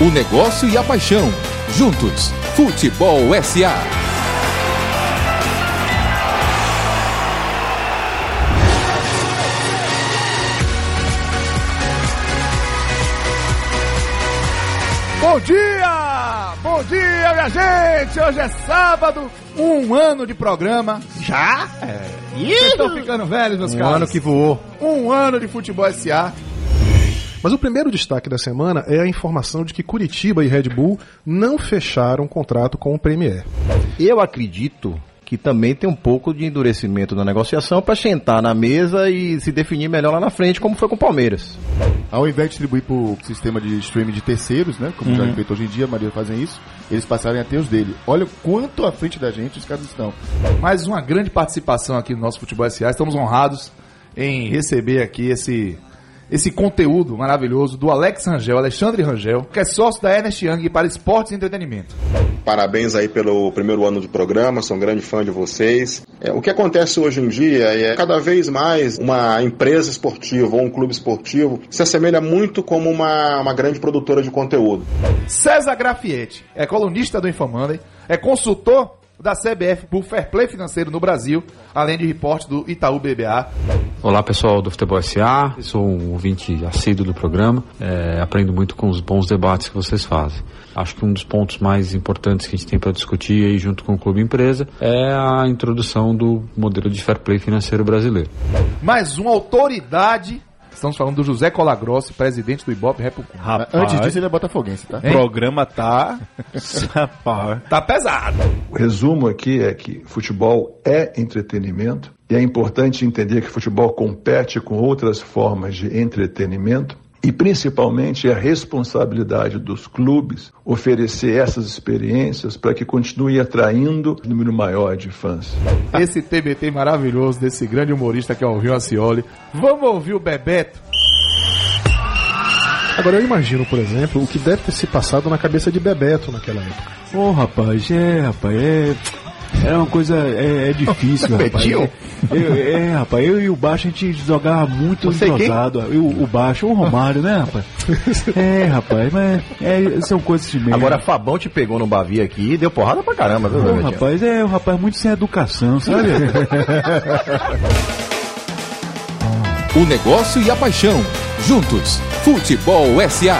O negócio e a paixão. Juntos. Futebol SA. Bom dia! Bom dia, minha gente! Hoje é sábado, um ano de programa. Já? É. Vocês estão ficando velhos, meus Um caros. ano que voou. Um ano de futebol SA. Mas o primeiro destaque da semana é a informação de que Curitiba e Red Bull não fecharam contrato com o Premier. Eu acredito que também tem um pouco de endurecimento na negociação para sentar na mesa e se definir melhor lá na frente, como foi com o Palmeiras. Ao invés de distribuir para o sistema de streaming de terceiros, né? Como já é feito hoje em dia, a maioria fazem isso, eles passarem a ter os dele. Olha o quanto à frente da gente os caras estão. Mais uma grande participação aqui no nosso Futebol SA. Estamos honrados em receber aqui esse, esse conteúdo maravilhoso do Alex Rangel, Alexandre Rangel, que é sócio da Ernest Young para Esportes e Entretenimento. Parabéns aí pelo primeiro ano de programa, sou um grande fã de vocês. É, o que acontece hoje em dia é cada vez mais uma empresa esportiva ou um clube esportivo se assemelha muito como uma, uma grande produtora de conteúdo. César Grafietti é colunista do Infomandem, é consultor da CBF por Fair Play Financeiro no Brasil, além de reporte do Itaú BBA. Olá pessoal do Futebol SA, sou um ouvinte assíduo do programa, é, aprendo muito com os bons debates que vocês fazem. Acho que um dos pontos mais importantes que a gente tem para discutir aí junto com o Clube Empresa é a introdução do modelo de fair play financeiro brasileiro. Mais uma autoridade, estamos falando do José Colagrossi, presidente do Ibope República. Mas Antes disso, ele é botafoguense, tá? Hein? programa tá. Rapaz. Tá pesado. O resumo aqui é que futebol é entretenimento e é importante entender que futebol compete com outras formas de entretenimento e principalmente é a responsabilidade dos clubes oferecer essas experiências para que continue atraindo um número maior de fãs. Esse TBT maravilhoso desse grande humorista que é o Rio Acioli. Vamos ouvir o Bebeto? Agora eu imagino, por exemplo, o que deve ter se passado na cabeça de Bebeto naquela época. Ô, rapaz, é, rapaz, é. É uma coisa. É, é difícil, rapaz. É, eu- é, rapaz, eu e o Baixo a gente jogava muito Você quem? entrosado. Eu, o Baixo, o Romário, né, rapaz? É, rapaz, mas é, são coisas de meio. Agora, Fabão te pegou no Bavi aqui e deu porrada pra caramba, viu, Ô, Bebetinho? rapaz, é um rapaz muito sem educação, sabe? O negócio e a paixão. Juntos. Futebol SA.